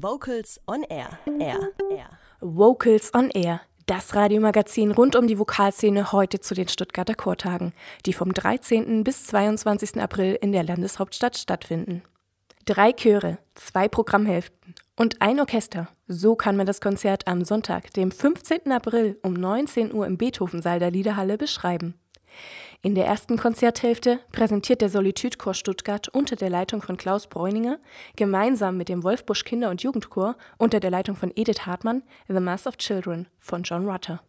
Vocals on Air. Air. Air. Vocals on Air. Das Radiomagazin rund um die Vokalszene heute zu den Stuttgarter Chortagen, die vom 13. bis 22. April in der Landeshauptstadt stattfinden. Drei Chöre, zwei Programmhälften und ein Orchester. So kann man das Konzert am Sonntag, dem 15. April um 19 Uhr im Beethovensaal der Liederhalle beschreiben. In der ersten Konzerthälfte präsentiert der Solitude-Chor Stuttgart unter der Leitung von Klaus Bräuninger gemeinsam mit dem Wolfbusch Kinder- und Jugendchor unter der Leitung von Edith Hartmann The Mass of Children von John Rutter.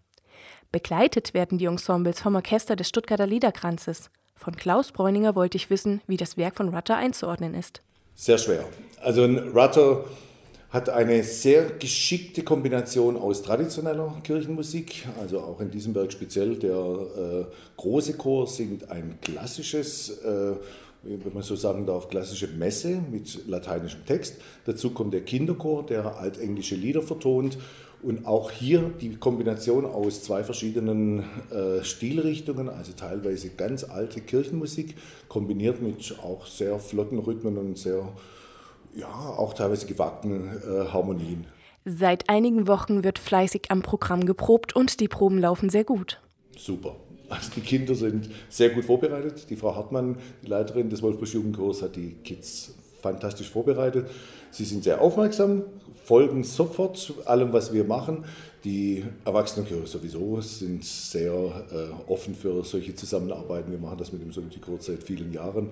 Begleitet werden die Ensembles vom Orchester des Stuttgarter Liederkranzes. Von Klaus Bräuninger wollte ich wissen, wie das Werk von Rutter einzuordnen ist. Sehr schwer. Also Rutter hat eine sehr geschickte Kombination aus traditioneller Kirchenmusik, also auch in diesem Werk speziell der äh, große Chor singt ein klassisches, äh, wenn man so sagen darf, klassische Messe mit lateinischem Text. Dazu kommt der Kinderchor, der altenglische Lieder vertont und auch hier die Kombination aus zwei verschiedenen äh, Stilrichtungen, also teilweise ganz alte Kirchenmusik, kombiniert mit auch sehr flotten Rhythmen und sehr ja, auch teilweise gewagten äh, Harmonien. Seit einigen Wochen wird fleißig am Programm geprobt und die Proben laufen sehr gut. Super. Also die Kinder sind sehr gut vorbereitet. Die Frau Hartmann, die Leiterin des Wolfbusch Jugendchors, hat die Kids fantastisch vorbereitet. Sie sind sehr aufmerksam, folgen sofort allem, was wir machen. Die Erwachsenenchöre sowieso sind sehr äh, offen für solche Zusammenarbeiten. Wir machen das mit dem Solitude seit vielen Jahren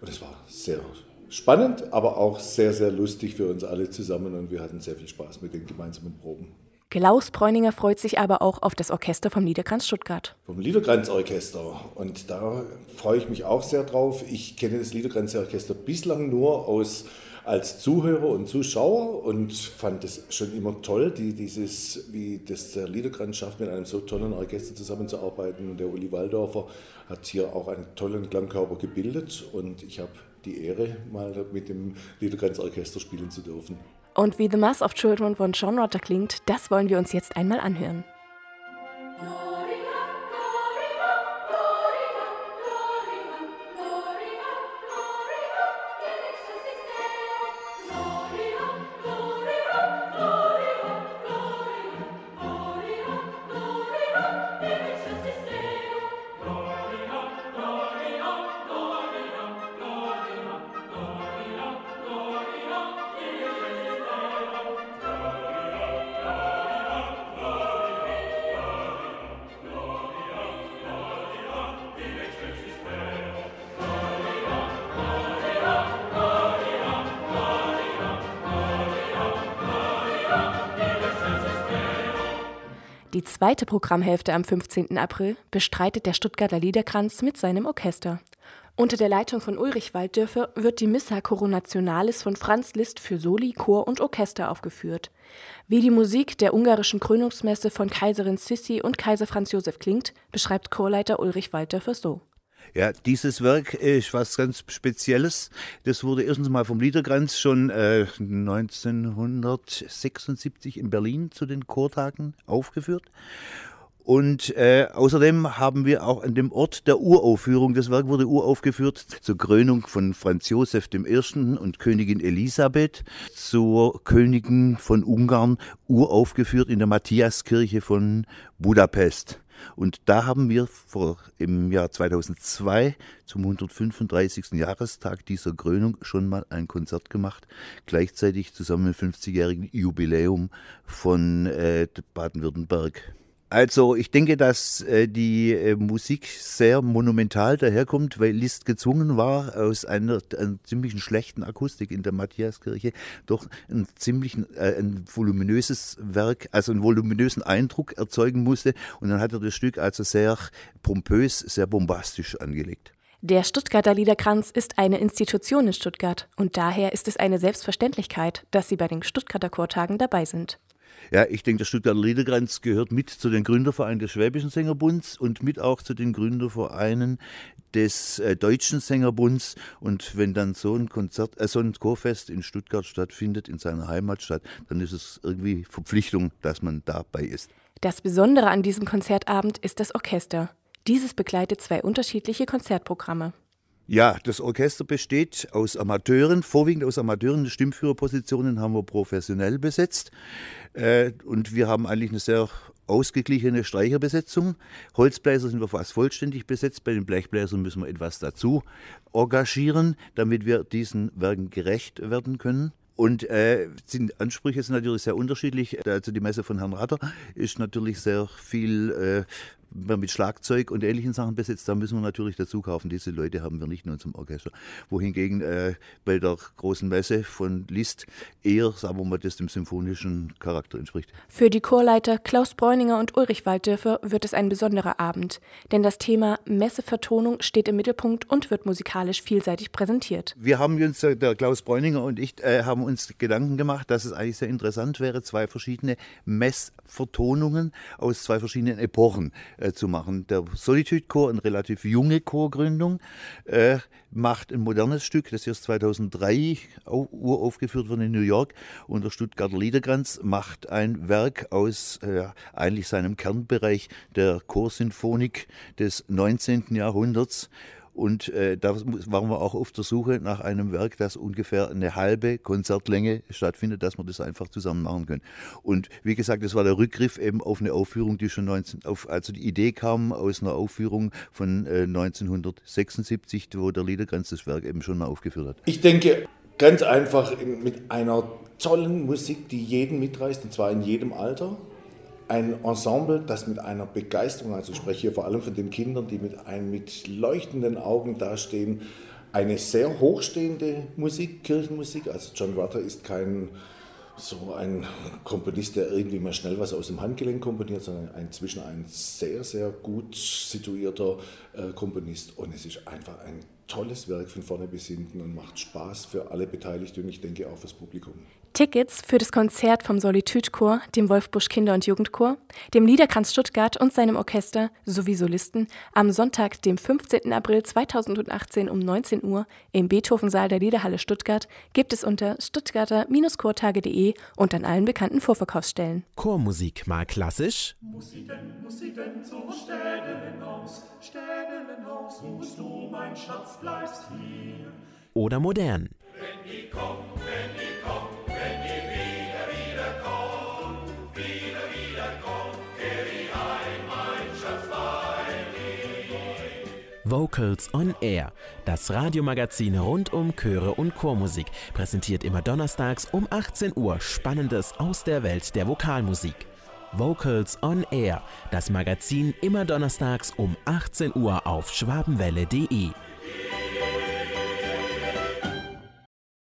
und es war sehr spannend, aber auch sehr, sehr lustig für uns alle zusammen und wir hatten sehr viel Spaß mit den gemeinsamen Proben. Klaus Bräuninger freut sich aber auch auf das Orchester vom Liederkranz Stuttgart. Vom Liederkranz Orchester. Und da freue ich mich auch sehr drauf. Ich kenne das Liederkranz Orchester bislang nur aus, als Zuhörer und Zuschauer und fand es schon immer toll, die, dieses, wie das der Liederkranz schafft, mit einem so tollen Orchester zusammenzuarbeiten. Und der Uli Waldorfer hat hier auch einen tollen Klangkörper gebildet und ich habe die Ehre, mal mit dem Liederkranz-Orchester spielen zu dürfen. Und wie The Mass of Children von John Rotter klingt, das wollen wir uns jetzt einmal anhören. Die zweite Programmhälfte am 15. April bestreitet der Stuttgarter Liederkranz mit seinem Orchester. Unter der Leitung von Ulrich Walddörfer wird die Missa Coronationalis von Franz Liszt für Soli, Chor und Orchester aufgeführt. Wie die Musik der ungarischen Krönungsmesse von Kaiserin Sissi und Kaiser Franz Josef klingt, beschreibt Chorleiter Ulrich Walddörfer so. Ja, dieses Werk ist was ganz Spezielles. Das wurde erstens mal vom Liederkranz schon äh, 1976 in Berlin zu den Chortagen aufgeführt. Und äh, außerdem haben wir auch an dem Ort der Uraufführung, das Werk wurde uraufgeführt zur Krönung von Franz Josef I. und Königin Elisabeth, zur Königin von Ungarn, uraufgeführt in der Matthiaskirche von Budapest. Und da haben wir vor, im Jahr 2002 zum 135. Jahrestag dieser Krönung schon mal ein Konzert gemacht, gleichzeitig zusammen mit dem 50-jährigen Jubiläum von äh, Baden-Württemberg. Also ich denke, dass äh, die äh, Musik sehr monumental daherkommt, weil Liszt gezwungen war, aus einer, einer ziemlich schlechten Akustik in der Matthiaskirche doch ein ziemlich äh, ein voluminöses Werk, also einen voluminösen Eindruck erzeugen musste. Und dann hat er das Stück also sehr pompös, sehr bombastisch angelegt. Der Stuttgarter Liederkranz ist eine Institution in Stuttgart und daher ist es eine Selbstverständlichkeit, dass Sie bei den Stuttgarter Chortagen dabei sind. Ja, ich denke, der Stuttgarter Liederkranz gehört mit zu den Gründervereinen des Schwäbischen Sängerbunds und mit auch zu den Gründervereinen des äh, Deutschen Sängerbunds. Und wenn dann so ein Konzert, äh, so ein Chorfest in Stuttgart stattfindet, in seiner Heimatstadt, dann ist es irgendwie Verpflichtung, dass man dabei ist. Das Besondere an diesem Konzertabend ist das Orchester. Dieses begleitet zwei unterschiedliche Konzertprogramme. Ja, das Orchester besteht aus Amateuren, vorwiegend aus Amateuren. Stimmführerpositionen haben wir professionell besetzt. Äh, und wir haben eigentlich eine sehr ausgeglichene Streicherbesetzung. Holzbläser sind wir fast vollständig besetzt. Bei den Blechbläsern müssen wir etwas dazu engagieren, damit wir diesen Werken gerecht werden können. Und äh, sind Ansprüche sind natürlich sehr unterschiedlich. Also die Messe von Herrn Ratter ist natürlich sehr viel äh, mit Schlagzeug und ähnlichen Sachen besetzt, da müssen wir natürlich dazu kaufen. Diese Leute haben wir nicht in unserem Orchester. Wohingegen äh, bei der großen Messe von Liszt eher, sagen wir mal, das dem symphonischen Charakter entspricht. Für die Chorleiter Klaus Bräuninger und Ulrich Walddörfer wird es ein besonderer Abend, denn das Thema Messevertonung steht im Mittelpunkt und wird musikalisch vielseitig präsentiert. Wir haben uns, äh, der Klaus Bräuninger und ich, äh, haben uns Gedanken gemacht, dass es eigentlich sehr interessant wäre, zwei verschiedene Messvertonungen aus zwei verschiedenen Epochen äh, zu machen. Der Solitude Chor, eine relativ junge Chorgründung, äh, macht ein modernes Stück, das erst 2003 uraufgeführt wurde in New York. Und der Stuttgarter Liederkranz macht ein Werk aus äh, eigentlich seinem Kernbereich der Chorsinfonik des 19. Jahrhunderts. Und äh, da waren wir auch auf der Suche nach einem Werk, das ungefähr eine halbe Konzertlänge stattfindet, dass wir das einfach zusammen machen können. Und wie gesagt, das war der Rückgriff eben auf eine Aufführung, die schon 19, auf, also die Idee kam aus einer Aufführung von äh, 1976, wo der Liederkranz das Werk eben schon mal aufgeführt hat. Ich denke, ganz einfach mit einer tollen Musik, die jeden mitreißt, und zwar in jedem Alter ein Ensemble, das mit einer Begeisterung, also ich spreche hier vor allem von den Kindern, die mit, ein, mit leuchtenden Augen dastehen, eine sehr hochstehende Musik, Kirchenmusik. Also John Rutter ist kein so ein Komponist, der irgendwie mal schnell was aus dem Handgelenk komponiert, sondern inzwischen ein sehr, sehr gut situierter äh, Komponist. Und es ist einfach ein tolles Werk von vorne bis hinten und macht Spaß für alle Beteiligten und ich denke auch fürs Publikum. Tickets für das Konzert vom Solitude Chor, dem Wolfbusch Kinder- und Jugendchor, dem Liederkranz Stuttgart und seinem Orchester sowie Solisten am Sonntag, dem 15. April 2018 um 19 Uhr im Beethovensaal der Liederhalle Stuttgart gibt es unter stuttgarter-chortage.de und an allen bekannten Vorverkaufsstellen. Chormusik mal klassisch? Muss sie denn, muss sie denn zum Städtelenhaus, Städtelenhaus, musst du, mein Schatz, bleibst hier. Oder modern? Wenn die kommt, wenn die kommt, wenn die wieder, wieder kommt, wieder, wieder kommt, kehr die ein, mein Schatz, weil Vocals on Air, das Radiomagazin rund um Chöre und Chormusik, präsentiert immer donnerstags um 18 Uhr Spannendes aus der Welt der Vokalmusik. Vocals on Air, das Magazin immer donnerstags um 18 Uhr auf schwabenwelle.de.